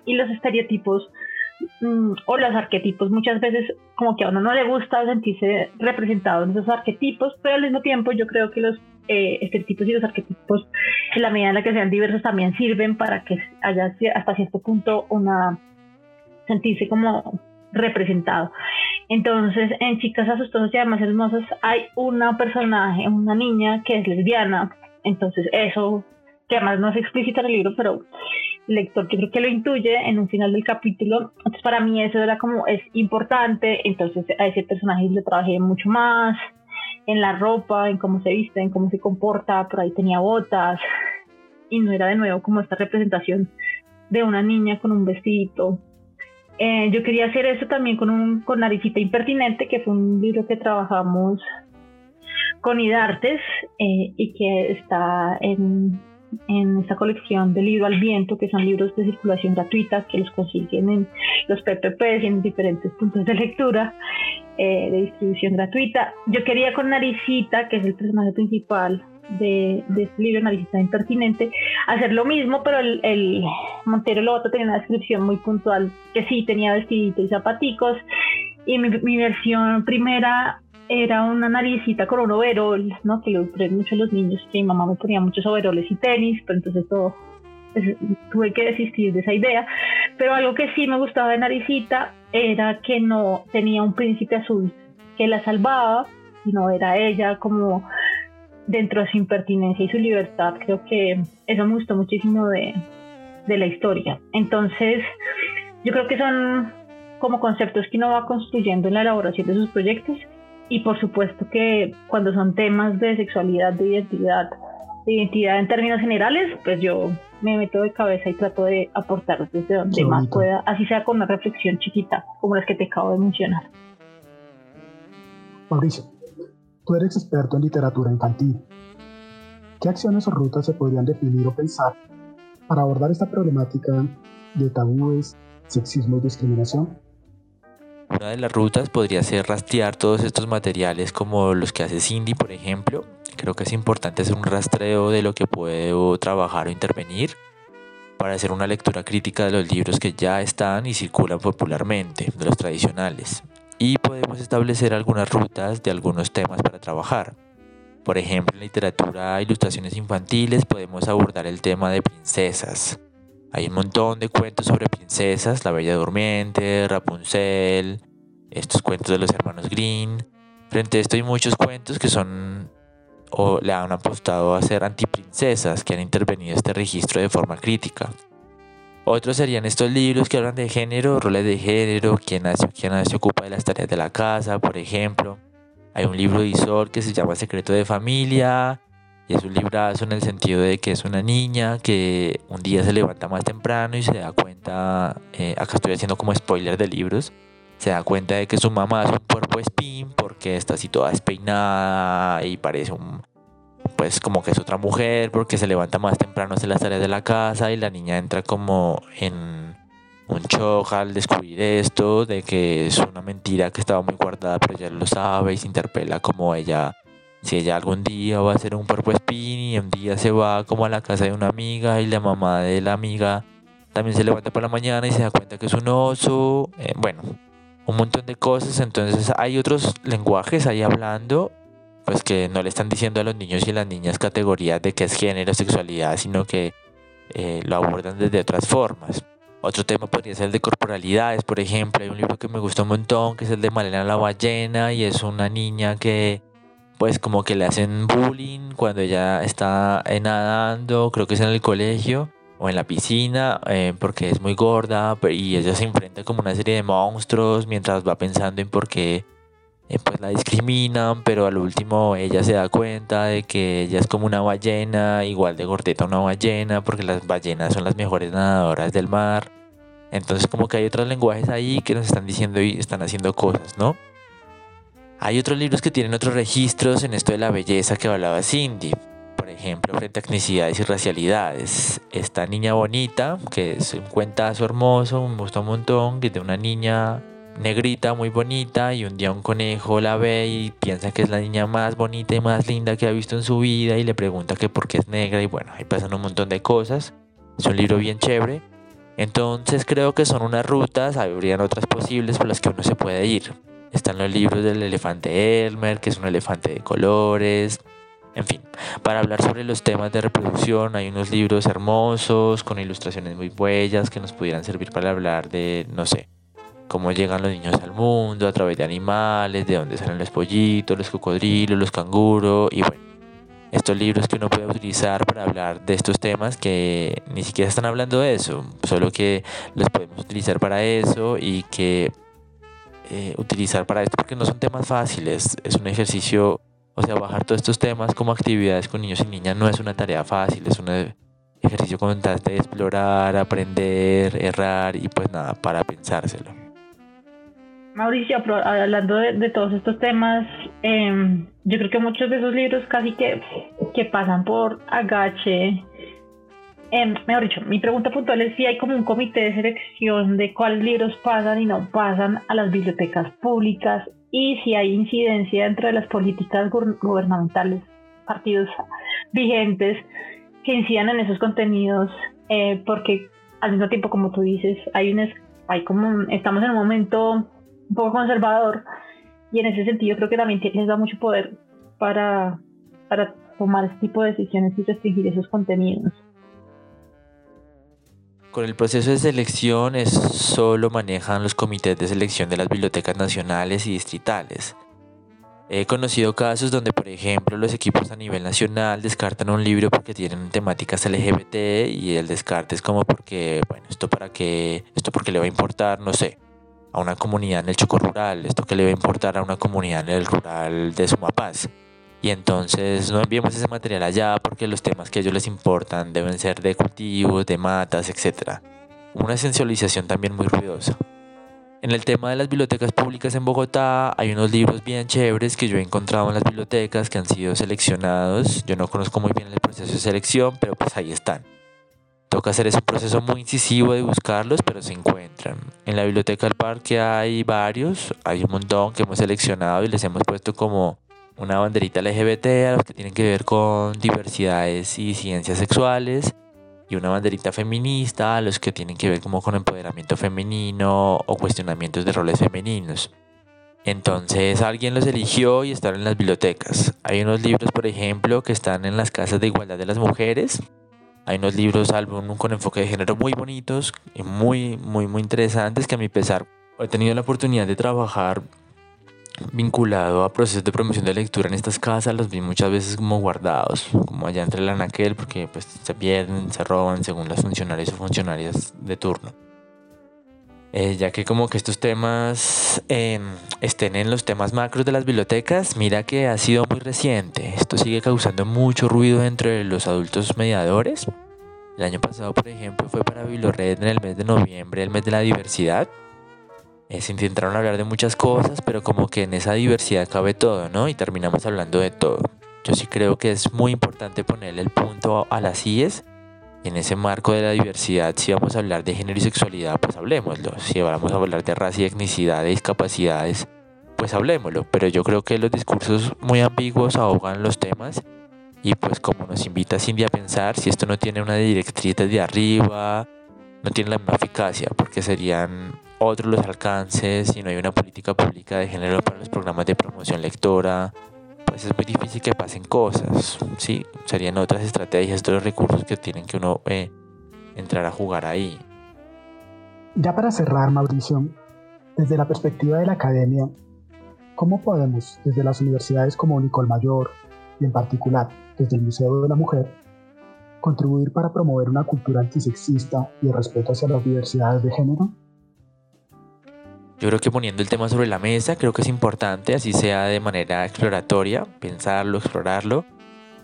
y los estereotipos mm, o los arquetipos muchas veces como que a uno no le gusta sentirse representado en esos arquetipos, pero al mismo tiempo yo creo que los eh, estereotipos y los arquetipos en la medida en la que sean diversos también sirven para que haya hasta cierto punto una sentirse como representado. Entonces, en Chicas Asustosas y Además Hermosas hay una personaje, una niña que es lesbiana. Entonces, eso que además no es explícito en el libro, pero lector yo creo que lo intuye en un final del capítulo. Entonces para mí eso era como, es importante, entonces a ese personaje le trabajé mucho más, en la ropa, en cómo se viste, en cómo se comporta, por ahí tenía botas, y no era de nuevo como esta representación de una niña con un vestidito. Eh, yo quería hacer eso también con, un, con Naricita Impertinente, que fue un libro que trabajamos con IDARTES eh, y que está en en esta colección de Libro al Viento, que son libros de circulación gratuita que los consiguen en los PPPs y en diferentes puntos de lectura eh, de distribución gratuita. Yo quería con Naricita, que es el personaje principal de, de este libro, Naricita Impertinente, hacer lo mismo, pero el, el Montero Lobato tenía una descripción muy puntual, que sí tenía vestidito y zapaticos, y mi, mi versión primera era una naricita con un overol, ¿no? Que lo ponen mucho los niños, que mi mamá me ponía muchos overoles y tenis, pero entonces todo, pues, tuve que desistir de esa idea. Pero algo que sí me gustaba de naricita era que no tenía un príncipe azul que la salvaba, sino era ella como dentro de su impertinencia y su libertad. Creo que eso me gustó muchísimo de, de la historia. Entonces, yo creo que son como conceptos que uno va construyendo en la elaboración de sus proyectos y por supuesto que cuando son temas de sexualidad, de identidad, de identidad en términos generales, pues yo me meto de cabeza y trato de aportar desde donde más pueda, así sea con una reflexión chiquita, como las que te acabo de mencionar. Mauricio, tú eres experto en literatura infantil. ¿Qué acciones o rutas se podrían definir o pensar para abordar esta problemática de tabúes, sexismo y discriminación? Una de las rutas podría ser rastrear todos estos materiales como los que hace Cindy, por ejemplo. Creo que es importante hacer un rastreo de lo que puedo trabajar o intervenir. para hacer una lectura crítica de los libros que ya están y circulan popularmente, de los tradicionales. Y podemos establecer algunas rutas de algunos temas para trabajar. Por ejemplo, en literatura e ilustraciones infantiles podemos abordar el tema de princesas. Hay un montón de cuentos sobre princesas, La Bella Durmiente, Rapunzel, estos cuentos de los hermanos Green. Frente a esto hay muchos cuentos que son o le han apostado a ser antiprincesas que han intervenido este registro de forma crítica. Otros serían estos libros que hablan de género, roles de género, quién nace, quién se ocupa de las tareas de la casa, por ejemplo. Hay un libro de Isol que se llama Secreto de Familia, y es un librazo en el sentido de que es una niña que un día se levanta más temprano y se da cuenta, eh, acá estoy haciendo como spoiler de libros, se da cuenta de que su mamá es un cuerpo spin porque está así toda despeinada y parece un pues como que es otra mujer porque se levanta más temprano hace las tareas de la casa y la niña entra como en un shock al descubrir esto de que es una mentira que estaba muy guardada pero ella lo sabe y se interpela como ella si ella algún día va a ser un spin y un día se va como a la casa de una amiga y la mamá de la amiga también se levanta por la mañana y se da cuenta que es un oso eh, bueno un montón de cosas, entonces hay otros lenguajes ahí hablando, pues que no le están diciendo a los niños y las niñas categorías de qué es género, sexualidad, sino que eh, lo abordan desde otras formas. Otro tema podría ser el de corporalidades, por ejemplo, hay un libro que me gustó un montón, que es el de Malena la ballena, y es una niña que pues como que le hacen bullying cuando ella está nadando, creo que es en el colegio, o en la piscina eh, porque es muy gorda y ella se enfrenta como una serie de monstruos mientras va pensando en por qué eh, pues la discriminan, pero al último ella se da cuenta de que ella es como una ballena, igual de gordeta una ballena, porque las ballenas son las mejores nadadoras del mar. Entonces como que hay otros lenguajes ahí que nos están diciendo y están haciendo cosas, ¿no? Hay otros libros que tienen otros registros en esto de la belleza que hablaba Cindy por ejemplo, frente a etnicidades y racialidades. Esta niña bonita, que es un cuentazo hermoso, me gusta un montón, que es de una niña negrita muy bonita y un día un conejo la ve y piensa que es la niña más bonita y más linda que ha visto en su vida y le pregunta que por qué es negra y bueno, ahí pasan un montón de cosas. Es un libro bien chévere. Entonces creo que son unas rutas, habrían otras posibles por las que uno se puede ir. Están los libros del elefante Elmer, que es un elefante de colores, en fin, para hablar sobre los temas de reproducción hay unos libros hermosos con ilustraciones muy bellas que nos pudieran servir para hablar de, no sé, cómo llegan los niños al mundo a través de animales, de dónde salen los pollitos, los cocodrilos, los canguros y bueno, estos libros que uno puede utilizar para hablar de estos temas que ni siquiera están hablando de eso, solo que los podemos utilizar para eso y que eh, utilizar para esto porque no son temas fáciles, es un ejercicio o sea, bajar todos estos temas como actividades con niños y niñas no es una tarea fácil, es un ejercicio constante de explorar, aprender, errar y pues nada, para pensárselo. Mauricio, hablando de, todos estos temas, em, yo creo que muchos de esos libros casi que, que pasan por agache. Eh, mejor dicho, mi pregunta puntual es si hay como un comité de selección de cuáles libros pasan y no pasan a las bibliotecas públicas y si hay incidencia dentro de las políticas gubernamentales, partidos vigentes que incidan en esos contenidos, eh, porque al mismo tiempo, como tú dices, hay un, hay como estamos en un momento un poco conservador y en ese sentido creo que también les da mucho poder para, para tomar ese tipo de decisiones y restringir esos contenidos. Con el proceso de selección es solo manejan los comités de selección de las bibliotecas nacionales y distritales. He conocido casos donde, por ejemplo, los equipos a nivel nacional descartan un libro porque tienen temáticas LGBT y el descarte es como porque, bueno, esto para qué, esto porque le va a importar, no sé, a una comunidad en el Choco Rural, esto que le va a importar a una comunidad en el rural de Sumapaz y entonces no enviemos ese material allá porque los temas que a ellos les importan deben ser de cultivos, de matas, etc. Una esencialización también muy ruidosa. En el tema de las bibliotecas públicas en Bogotá hay unos libros bien chéveres que yo he encontrado en las bibliotecas que han sido seleccionados. Yo no conozco muy bien el proceso de selección, pero pues ahí están. Toca hacer ese proceso muy incisivo de buscarlos, pero se encuentran. En la biblioteca del parque hay varios, hay un montón que hemos seleccionado y les hemos puesto como una banderita LGBT a los que tienen que ver con diversidades y ciencias sexuales. y una banderita feminista, los que tienen que ver como con empoderamiento femenino o cuestionamientos de roles femeninos. Entonces alguien los eligió y están en las bibliotecas. Hay unos libros, por ejemplo, que están en las casas de igualdad de las mujeres. Hay unos libros, álbum con enfoque de género muy bonitos y muy, muy, muy interesantes que a mi pesar he tenido la oportunidad de trabajar vinculado a procesos de promoción de lectura en estas casas, los vi muchas veces como guardados, como allá entre el anaquel, porque pues se pierden, se roban según las funcionarias o funcionarias de turno. Eh, ya que como que estos temas em, estén en los temas macros de las bibliotecas, mira que ha sido muy reciente. Esto sigue causando mucho ruido entre los adultos mediadores. El año pasado, por ejemplo, fue para Bibliored en el mes de noviembre, el mes de la diversidad. Eh, se intentaron hablar de muchas cosas, pero como que en esa diversidad cabe todo, ¿no? Y terminamos hablando de todo. Yo sí creo que es muy importante ponerle el punto a las IES. En ese marco de la diversidad, si vamos a hablar de género y sexualidad, pues hablemoslo. Si vamos a hablar de raza y etnicidad, de discapacidades, pues hablemoslo. Pero yo creo que los discursos muy ambiguos ahogan los temas y pues como nos invita Cindy a pensar, si esto no tiene una directriz desde arriba, no tiene la misma eficacia, porque serían otros los alcances, si no hay una política pública de género para los programas de promoción lectora, pues es muy difícil que pasen cosas, ¿sí? Serían otras estrategias, otros recursos que tienen que uno eh, entrar a jugar ahí. Ya para cerrar, Mauricio, desde la perspectiva de la academia, ¿cómo podemos, desde las universidades como Nicol Mayor y en particular desde el Museo de la Mujer, contribuir para promover una cultura antisexista y de respeto hacia las diversidades de género? Yo creo que poniendo el tema sobre la mesa, creo que es importante, así sea de manera exploratoria, pensarlo, explorarlo.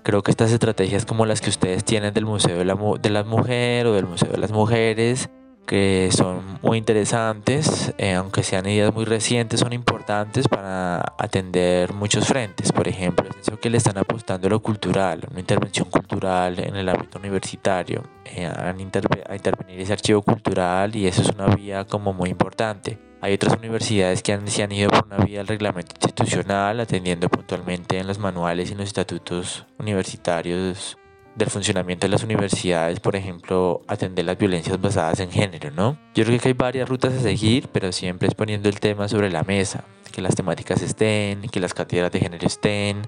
Creo que estas estrategias como las que ustedes tienen del Museo de la, de la Mujer o del Museo de las Mujeres, que son muy interesantes, eh, aunque sean ideas muy recientes, son importantes para atender muchos frentes. Por ejemplo, eso que le están apostando a lo cultural, una intervención cultural en el ámbito universitario, eh, a, a intervenir ese archivo cultural y eso es una vía como muy importante. Hay otras universidades que han, se han ido por una vía del reglamento institucional, atendiendo puntualmente en los manuales y en los estatutos universitarios del funcionamiento de las universidades, por ejemplo, atender las violencias basadas en género, ¿no? Yo creo que hay varias rutas a seguir, pero siempre es poniendo el tema sobre la mesa, que las temáticas estén, que las cátedras de género estén.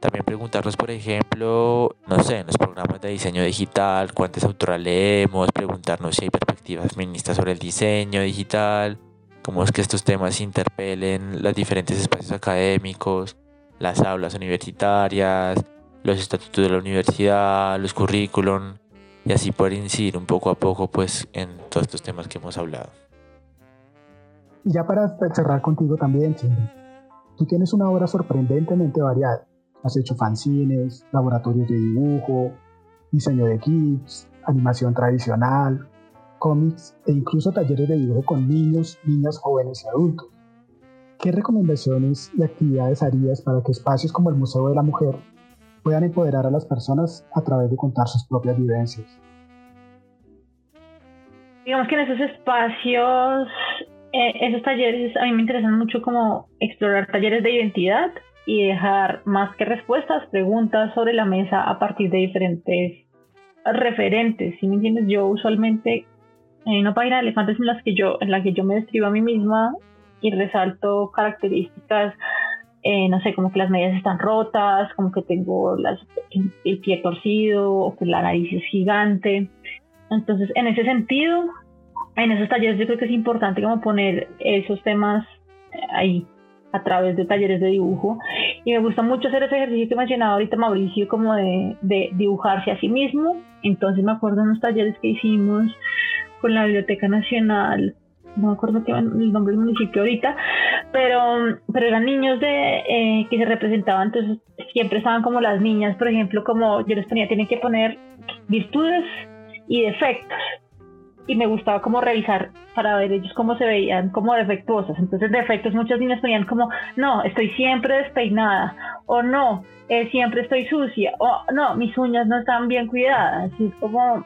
También preguntarnos, por ejemplo, no sé, en los programas de diseño digital, cuántas autoras leemos, preguntarnos si hay perspectivas feministas sobre el diseño digital, cómo es que estos temas interpelen los diferentes espacios académicos, las aulas universitarias, los estatutos de la universidad, los currículum y así poder incidir un poco a poco pues en todos estos temas que hemos hablado. Y ya para cerrar contigo también, Cindy, tú tienes una obra sorprendentemente variada. Has hecho fanzines, laboratorios de dibujo, diseño de kits, animación tradicional, cómics e incluso talleres de dibujo con niños, niñas, jóvenes y adultos. ¿Qué recomendaciones y actividades harías para que espacios como el Museo de la Mujer puedan empoderar a las personas a través de contar sus propias vivencias? Digamos que en esos espacios, eh, esos talleres, a mí me interesan mucho como explorar talleres de identidad y dejar más que respuestas, preguntas sobre la mesa a partir de diferentes referentes. Si me entiendes, yo usualmente hay una página de elefantes en, las que yo, en la que yo me describo a mí misma y resalto características, eh, no sé, como que las medias están rotas, como que tengo el pie torcido o que la nariz es gigante. Entonces, en ese sentido, en esos talleres yo creo que es importante como poner esos temas ahí a través de talleres de dibujo. Y me gusta mucho hacer ese ejercicio que mencionaba ahorita Mauricio, como de, de dibujarse a sí mismo. Entonces me acuerdo de unos talleres que hicimos con la Biblioteca Nacional, no me acuerdo qué el nombre del municipio ahorita, pero, pero eran niños de eh, que se representaban, entonces siempre estaban como las niñas, por ejemplo, como yo les ponía, tienen que poner virtudes y defectos. Y me gustaba como revisar para ver ellos cómo se veían como defectuosas. Entonces, defectos, muchas niñas ponían como, no, estoy siempre despeinada, o no, eh, siempre estoy sucia, o no, mis uñas no están bien cuidadas. es como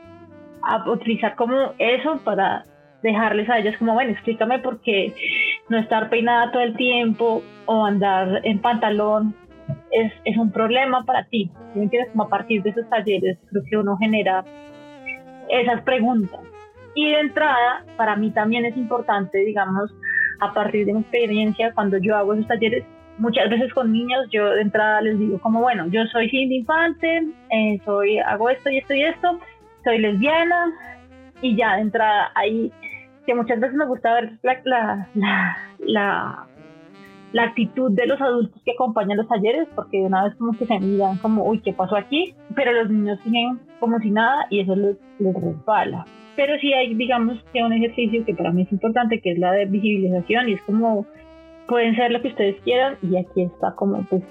utilizar como eso para dejarles a ellas como, bueno, explícame por qué no estar peinada todo el tiempo o andar en pantalón es, es un problema para ti. ¿Me entiendes? Como a partir de esos talleres creo que uno genera esas preguntas. Y de entrada, para mí también es importante, digamos, a partir de mi experiencia, cuando yo hago esos talleres, muchas veces con niños, yo de entrada les digo como, bueno, yo soy Cindy Infante, eh, soy, hago esto y esto y esto, soy lesbiana, y ya de entrada ahí, que muchas veces me gusta ver la, la, la, la actitud de los adultos que acompañan los talleres, porque de una vez como que se miran como, uy, ¿qué pasó aquí? Pero los niños siguen como si nada y eso les, les resbala. Pero sí hay, digamos, que un ejercicio que para mí es importante, que es la de visibilización y es como, pueden ser lo que ustedes quieran y aquí está como, pues,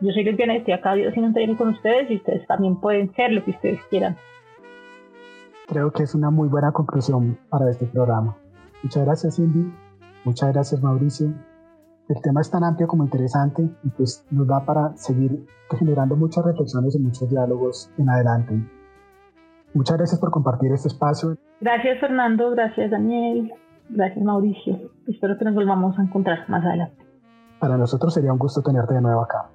yo soy lesbiana estoy acá haciendo un taller con ustedes y ustedes también pueden ser lo que ustedes quieran. Creo que es una muy buena conclusión para este programa. Muchas gracias Cindy, muchas gracias Mauricio, el tema es tan amplio como interesante y pues nos da para seguir generando muchas reflexiones y muchos diálogos en adelante. Muchas gracias por compartir este espacio. Gracias Fernando, gracias Daniel, gracias Mauricio. Espero que nos volvamos a encontrar más adelante. Para nosotros sería un gusto tenerte de nuevo acá.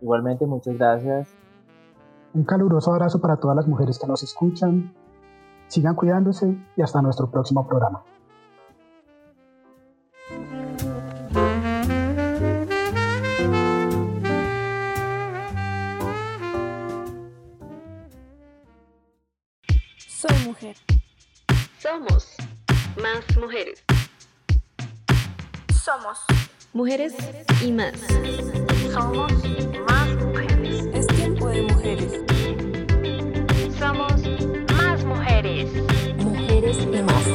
Igualmente, muchas gracias. Un caluroso abrazo para todas las mujeres que nos escuchan. Sigan cuidándose y hasta nuestro próximo programa. Soy mujer. Somos más mujeres. Somos Mujeres y más. Somos más.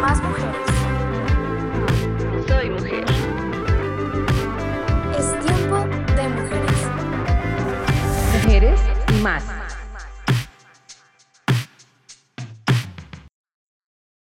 Más mujeres. Soy mujer. Es tiempo de mujeres. Mujeres y más.